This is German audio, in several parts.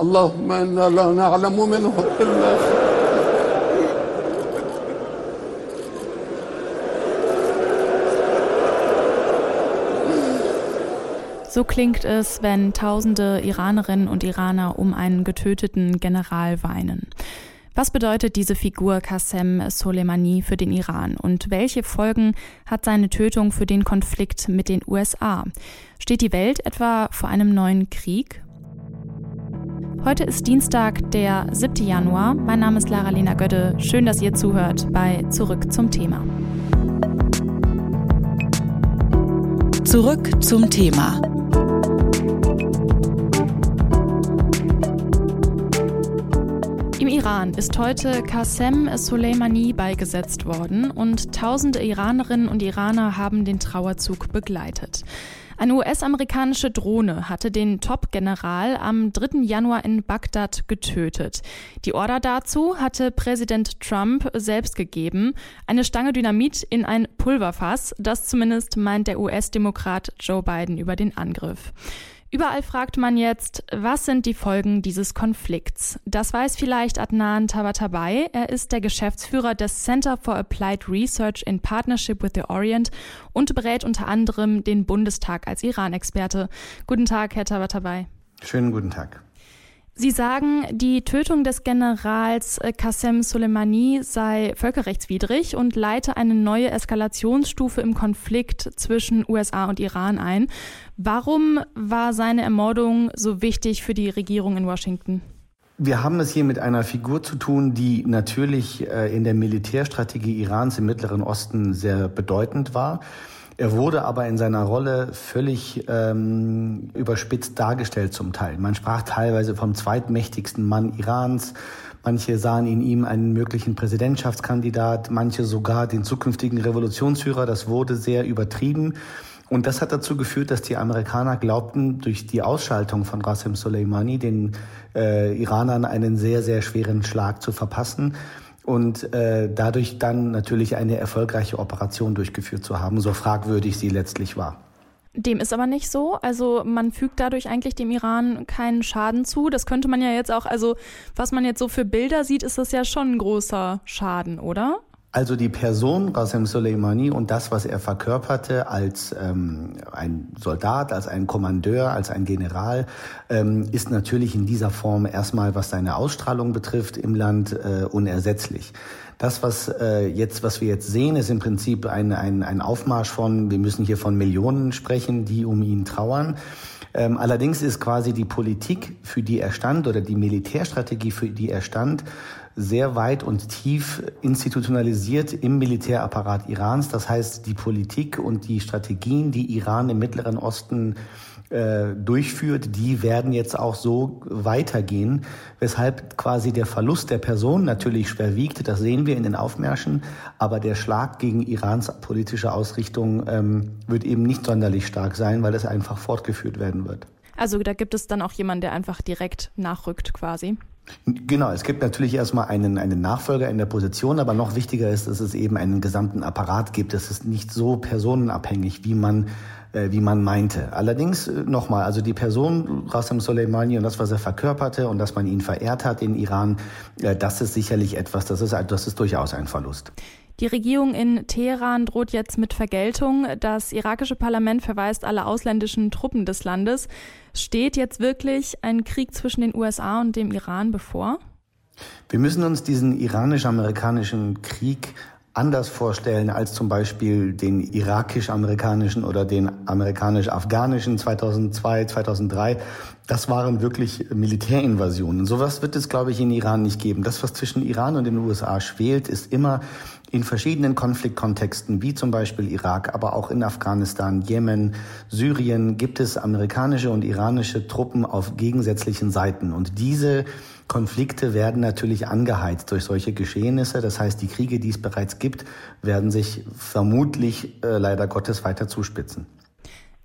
اللهم إنا لا نعلم منه إلا خير So klingt es, wenn tausende Iranerinnen und Iraner um einen getöteten General weinen. Was bedeutet diese Figur Qasem Soleimani für den Iran und welche Folgen hat seine Tötung für den Konflikt mit den USA? Steht die Welt etwa vor einem neuen Krieg? Heute ist Dienstag, der 7. Januar. Mein Name ist Lara-Lena Gödde. Schön, dass ihr zuhört bei Zurück zum Thema. Zurück zum Thema. Im Iran ist heute Qasem Soleimani beigesetzt worden und tausende Iranerinnen und Iraner haben den Trauerzug begleitet. Eine US-amerikanische Drohne hatte den Top-General am 3. Januar in Bagdad getötet. Die Order dazu hatte Präsident Trump selbst gegeben. Eine Stange Dynamit in ein Pulverfass. Das zumindest meint der US-Demokrat Joe Biden über den Angriff. Überall fragt man jetzt, was sind die Folgen dieses Konflikts? Das weiß vielleicht Adnan Tabatabai. Er ist der Geschäftsführer des Center for Applied Research in Partnership with the Orient und berät unter anderem den Bundestag als Iran-Experte. Guten Tag, Herr Tabatabai. Schönen guten Tag. Sie sagen, die Tötung des Generals äh, Qasem Soleimani sei völkerrechtswidrig und leite eine neue Eskalationsstufe im Konflikt zwischen USA und Iran ein. Warum war seine Ermordung so wichtig für die Regierung in Washington? Wir haben es hier mit einer Figur zu tun, die natürlich äh, in der Militärstrategie Irans im Mittleren Osten sehr bedeutend war. Er wurde aber in seiner Rolle völlig ähm, überspitzt dargestellt zum Teil. Man sprach teilweise vom zweitmächtigsten Mann Irans. Manche sahen in ihm einen möglichen Präsidentschaftskandidat, manche sogar den zukünftigen Revolutionsführer. Das wurde sehr übertrieben. Und das hat dazu geführt, dass die Amerikaner glaubten, durch die Ausschaltung von Qasem Soleimani den äh, Iranern einen sehr, sehr schweren Schlag zu verpassen und äh, dadurch dann natürlich eine erfolgreiche Operation durchgeführt zu haben, so fragwürdig sie letztlich war. Dem ist aber nicht so. Also man fügt dadurch eigentlich dem Iran keinen Schaden zu. Das könnte man ja jetzt auch, also was man jetzt so für Bilder sieht, ist das ja schon ein großer Schaden, oder? Also die Person Qasem Soleimani und das, was er verkörperte als ähm, ein Soldat, als ein Kommandeur, als ein General, ähm, ist natürlich in dieser Form erstmal, was seine Ausstrahlung betrifft, im Land äh, unersetzlich. Das, was äh, jetzt, was wir jetzt sehen, ist im Prinzip ein, ein, ein Aufmarsch von, wir müssen hier von Millionen sprechen, die um ihn trauern. Ähm, allerdings ist quasi die Politik, für die er stand, oder die Militärstrategie, für die er stand, sehr weit und tief institutionalisiert im Militärapparat Irans. Das heißt, die Politik und die Strategien, die Iran im Mittleren Osten äh, durchführt, die werden jetzt auch so weitergehen, weshalb quasi der Verlust der Person natürlich schwer wiegt. Das sehen wir in den Aufmärschen, aber der Schlag gegen Irans politische Ausrichtung ähm, wird eben nicht sonderlich stark sein, weil es einfach fortgeführt werden wird. Also da gibt es dann auch jemanden, der einfach direkt nachrückt quasi. Genau, es gibt natürlich erstmal einen, einen Nachfolger in der Position, aber noch wichtiger ist, dass es eben einen gesamten Apparat gibt. Es ist nicht so personenabhängig, wie man äh, wie man meinte. Allerdings äh, nochmal, also die Person Rassam Soleimani und das, was er verkörperte und dass man ihn verehrt hat in Iran, äh, das ist sicherlich etwas, das ist, das ist durchaus ein Verlust. Die Regierung in Teheran droht jetzt mit Vergeltung. Das irakische Parlament verweist alle ausländischen Truppen des Landes. Steht jetzt wirklich ein Krieg zwischen den USA und dem Iran bevor? Wir müssen uns diesen iranisch-amerikanischen Krieg anders vorstellen als zum Beispiel den irakisch-amerikanischen oder den amerikanisch-afghanischen 2002, 2003. Das waren wirklich Militärinvasionen. Sowas wird es, glaube ich, in Iran nicht geben. Das, was zwischen Iran und den USA schwelt, ist immer in verschiedenen Konfliktkontexten, wie zum Beispiel Irak, aber auch in Afghanistan, Jemen, Syrien, gibt es amerikanische und iranische Truppen auf gegensätzlichen Seiten. Und diese Konflikte werden natürlich angeheizt durch solche Geschehnisse. Das heißt, die Kriege, die es bereits gibt, werden sich vermutlich äh, leider Gottes weiter zuspitzen.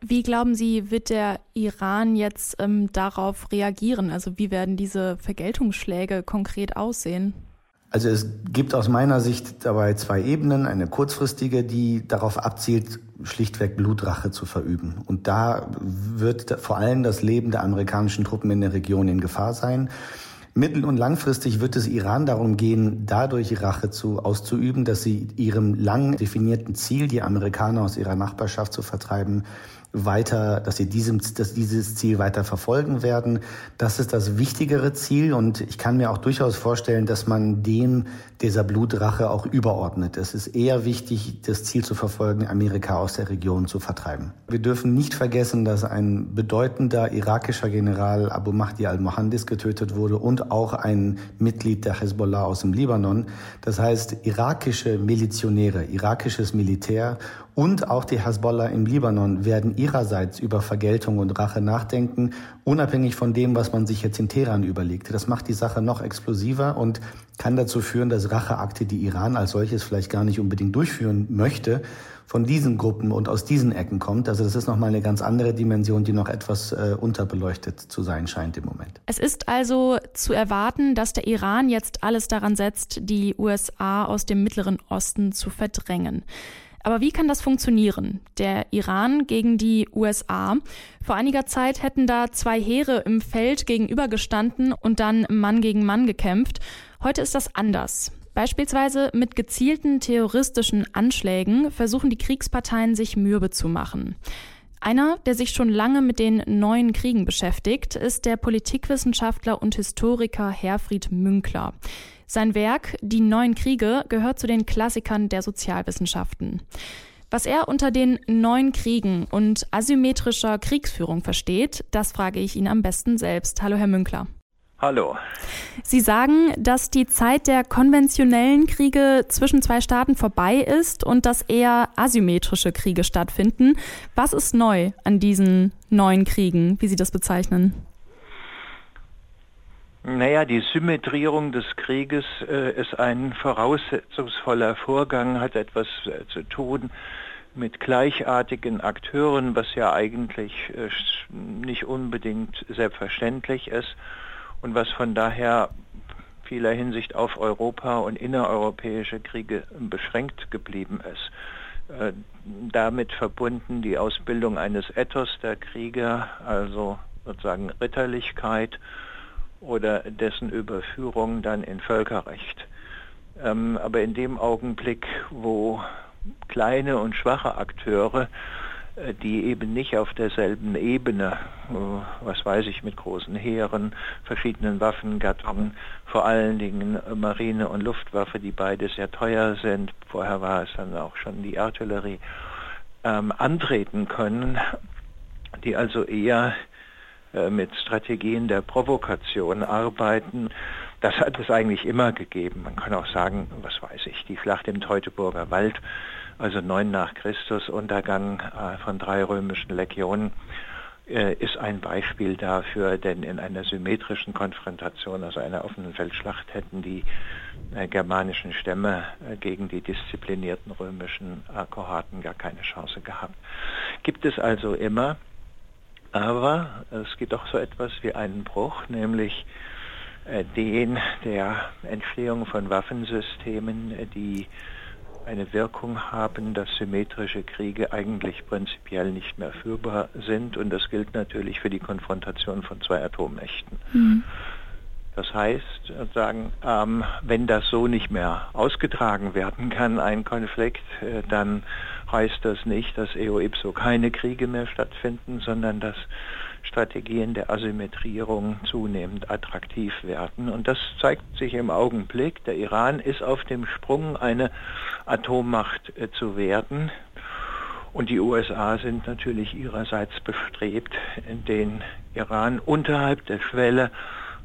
Wie glauben Sie, wird der Iran jetzt ähm, darauf reagieren? Also wie werden diese Vergeltungsschläge konkret aussehen? Also es gibt aus meiner Sicht dabei zwei Ebenen. Eine kurzfristige, die darauf abzielt, schlichtweg Blutrache zu verüben. Und da wird vor allem das Leben der amerikanischen Truppen in der Region in Gefahr sein. Mittel- und langfristig wird es Iran darum gehen, dadurch Rache zu, auszuüben, dass sie ihrem lang definierten Ziel, die Amerikaner aus ihrer Nachbarschaft zu vertreiben, weiter, dass sie diesem, dass dieses Ziel weiter verfolgen werden. Das ist das wichtigere Ziel und ich kann mir auch durchaus vorstellen, dass man dem dieser Blutrache auch überordnet. Es ist eher wichtig, das Ziel zu verfolgen, Amerika aus der Region zu vertreiben. Wir dürfen nicht vergessen, dass ein bedeutender irakischer General Abu Mahdi al-Mohandis getötet wurde und auch ein Mitglied der Hezbollah aus dem Libanon. Das heißt, irakische Milizionäre, irakisches Militär und auch die Hezbollah im Libanon werden ihrerseits über Vergeltung und Rache nachdenken, unabhängig von dem, was man sich jetzt in Teheran überlegt. Das macht die Sache noch explosiver und kann dazu führen, dass Racheakte, die Iran als solches vielleicht gar nicht unbedingt durchführen möchte, von diesen Gruppen und aus diesen Ecken kommt. Also das ist nochmal eine ganz andere Dimension, die noch etwas äh, unterbeleuchtet zu sein scheint im Moment. Es ist also zu erwarten, dass der Iran jetzt alles daran setzt, die USA aus dem Mittleren Osten zu verdrängen. Aber wie kann das funktionieren? Der Iran gegen die USA. Vor einiger Zeit hätten da zwei Heere im Feld gegenübergestanden und dann Mann gegen Mann gekämpft. Heute ist das anders. Beispielsweise mit gezielten terroristischen Anschlägen versuchen die Kriegsparteien sich mürbe zu machen. Einer, der sich schon lange mit den neuen Kriegen beschäftigt, ist der Politikwissenschaftler und Historiker Herfried Münkler. Sein Werk Die neuen Kriege gehört zu den Klassikern der Sozialwissenschaften. Was er unter den neuen Kriegen und asymmetrischer Kriegsführung versteht, das frage ich ihn am besten selbst. Hallo, Herr Münkler. Hallo. Sie sagen, dass die Zeit der konventionellen Kriege zwischen zwei Staaten vorbei ist und dass eher asymmetrische Kriege stattfinden. Was ist neu an diesen neuen Kriegen, wie Sie das bezeichnen? Naja, die Symmetrierung des Krieges äh, ist ein voraussetzungsvoller Vorgang, hat etwas äh, zu tun mit gleichartigen Akteuren, was ja eigentlich äh, nicht unbedingt selbstverständlich ist und was von daher vieler Hinsicht auf Europa und innereuropäische Kriege beschränkt geblieben ist. Äh, damit verbunden die Ausbildung eines Ethos der Krieger, also sozusagen Ritterlichkeit, oder dessen Überführung dann in Völkerrecht. Ähm, aber in dem Augenblick, wo kleine und schwache Akteure, die eben nicht auf derselben Ebene, äh, was weiß ich, mit großen Heeren, verschiedenen Waffengattungen, vor allen Dingen Marine und Luftwaffe, die beide sehr teuer sind, vorher war es dann auch schon die Artillerie, ähm, antreten können, die also eher äh, mit Strategien der Provokation arbeiten. Das hat es eigentlich immer gegeben. Man kann auch sagen, was weiß ich, die Schlacht im Teutoburger Wald, also 9 nach Christus, Untergang äh, von drei römischen Legionen, äh, ist ein Beispiel dafür, denn in einer symmetrischen Konfrontation, also einer offenen Feldschlacht, hätten die germanischen Stämme gegen die disziplinierten römischen Kohorten gar keine Chance gehabt. Gibt es also immer aber es gibt auch so etwas wie einen Bruch, nämlich äh, den der Entstehung von Waffensystemen, äh, die eine Wirkung haben, dass symmetrische Kriege eigentlich prinzipiell nicht mehr führbar sind. Und das gilt natürlich für die Konfrontation von zwei Atommächten. Mhm. Das heißt, sagen, ähm, wenn das so nicht mehr ausgetragen werden kann, ein Konflikt, äh, dann heißt das nicht, dass eo ipso keine Kriege mehr stattfinden, sondern dass Strategien der Asymmetrierung zunehmend attraktiv werden. Und das zeigt sich im Augenblick. Der Iran ist auf dem Sprung, eine Atommacht äh, zu werden. Und die USA sind natürlich ihrerseits bestrebt, den Iran unterhalb der Schwelle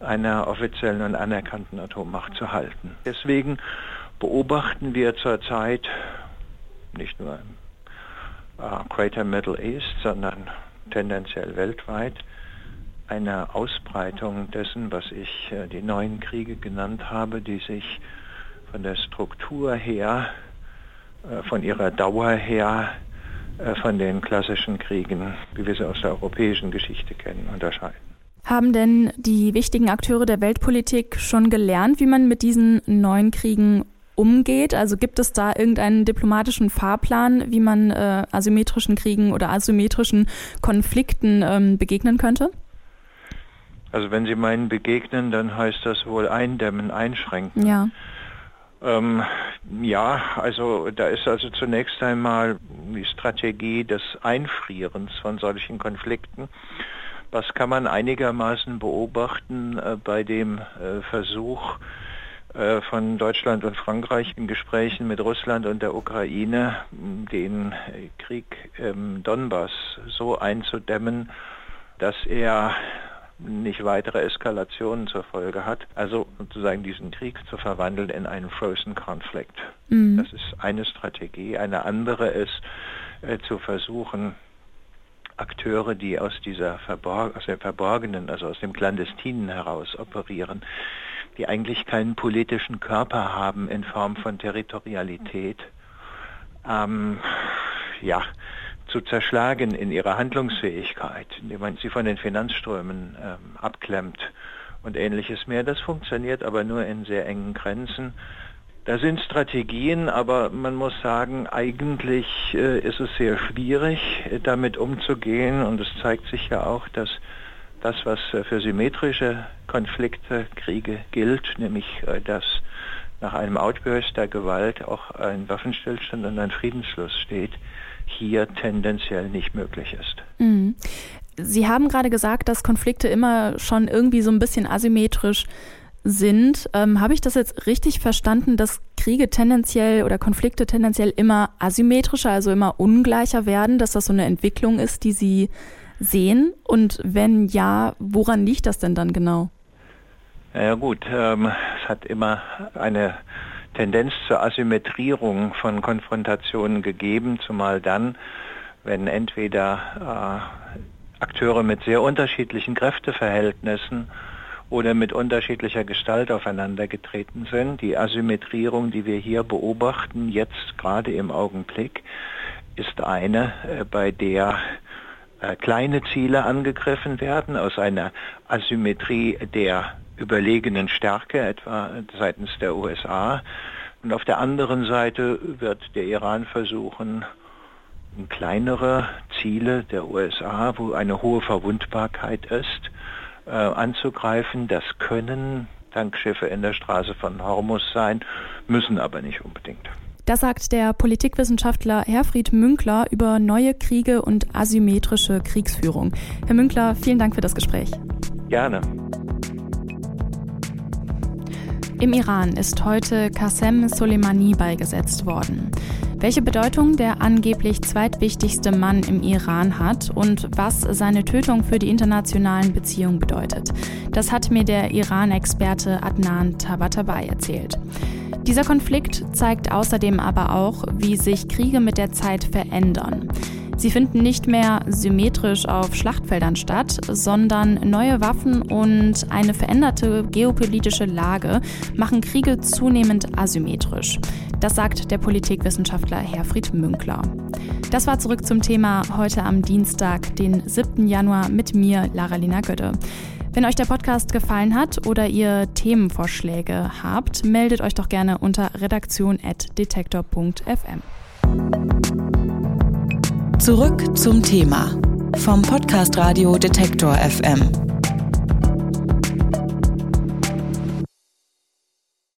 einer offiziellen und anerkannten Atommacht zu halten. Deswegen beobachten wir zurzeit nicht nur im äh, Greater Middle East, sondern tendenziell weltweit eine Ausbreitung dessen, was ich äh, die neuen Kriege genannt habe, die sich von der Struktur her, äh, von ihrer Dauer her, äh, von den klassischen Kriegen, wie wir sie aus der europäischen Geschichte kennen, unterscheiden. Haben denn die wichtigen Akteure der Weltpolitik schon gelernt, wie man mit diesen neuen Kriegen umgeht? Also gibt es da irgendeinen diplomatischen Fahrplan, wie man äh, asymmetrischen Kriegen oder asymmetrischen Konflikten ähm, begegnen könnte? Also wenn Sie meinen begegnen, dann heißt das wohl eindämmen, einschränken. Ja. Ähm, ja, also da ist also zunächst einmal die Strategie des Einfrierens von solchen Konflikten. Was kann man einigermaßen beobachten äh, bei dem äh, Versuch von Deutschland und Frankreich in Gesprächen mit Russland und der Ukraine, den Krieg im Donbass so einzudämmen, dass er nicht weitere Eskalationen zur Folge hat. Also sozusagen diesen Krieg zu verwandeln in einen Frozen Conflict. Mhm. Das ist eine Strategie. Eine andere ist äh, zu versuchen, Akteure, die aus dieser Verborg aus der verborgenen, also aus dem Clandestinen heraus operieren, die eigentlich keinen politischen Körper haben in Form von Territorialität, ähm, ja, zu zerschlagen in ihrer Handlungsfähigkeit, indem man sie von den Finanzströmen ähm, abklemmt und ähnliches mehr. Das funktioniert aber nur in sehr engen Grenzen. Da sind Strategien, aber man muss sagen, eigentlich äh, ist es sehr schwierig, äh, damit umzugehen. Und es zeigt sich ja auch, dass das, was äh, für symmetrische Konflikte, Kriege gilt, nämlich äh, dass nach einem Outburst der Gewalt auch ein Waffenstillstand und ein Friedensschluss steht, hier tendenziell nicht möglich ist. Mhm. Sie haben gerade gesagt, dass Konflikte immer schon irgendwie so ein bisschen asymmetrisch sind. Ähm, Habe ich das jetzt richtig verstanden, dass Kriege tendenziell oder Konflikte tendenziell immer asymmetrischer, also immer ungleicher werden, dass das so eine Entwicklung ist, die Sie sehen? Und wenn ja, woran liegt das denn dann genau? Ja gut, ähm, es hat immer eine Tendenz zur Asymmetrierung von Konfrontationen gegeben, zumal dann, wenn entweder äh, Akteure mit sehr unterschiedlichen Kräfteverhältnissen oder mit unterschiedlicher Gestalt aufeinandergetreten sind. Die Asymmetrierung, die wir hier beobachten, jetzt gerade im Augenblick, ist eine, äh, bei der äh, kleine Ziele angegriffen werden aus einer Asymmetrie der überlegenen Stärke, etwa seitens der USA. Und auf der anderen Seite wird der Iran versuchen, kleinere Ziele der USA, wo eine hohe Verwundbarkeit ist, äh, anzugreifen. Das können Tankschiffe in der Straße von Hormus sein, müssen aber nicht unbedingt. Das sagt der Politikwissenschaftler Herfried Münkler über neue Kriege und asymmetrische Kriegsführung. Herr Münkler, vielen Dank für das Gespräch. Gerne. Im Iran ist heute Qasem Soleimani beigesetzt worden. Welche Bedeutung der angeblich zweitwichtigste Mann im Iran hat und was seine Tötung für die internationalen Beziehungen bedeutet, das hat mir der Iran-Experte Adnan Tabatabai erzählt. Dieser Konflikt zeigt außerdem aber auch, wie sich Kriege mit der Zeit verändern. Sie finden nicht mehr symmetrisch auf Schlachtfeldern statt, sondern neue Waffen und eine veränderte geopolitische Lage machen Kriege zunehmend asymmetrisch. Das sagt der Politikwissenschaftler Herfried Münkler. Das war zurück zum Thema heute am Dienstag, den 7. Januar mit mir, Lara-Lina Götte. Wenn euch der Podcast gefallen hat oder ihr Themenvorschläge habt, meldet euch doch gerne unter redaktion.detektor.fm. Zurück zum Thema vom Podcast Radio Detektor FM.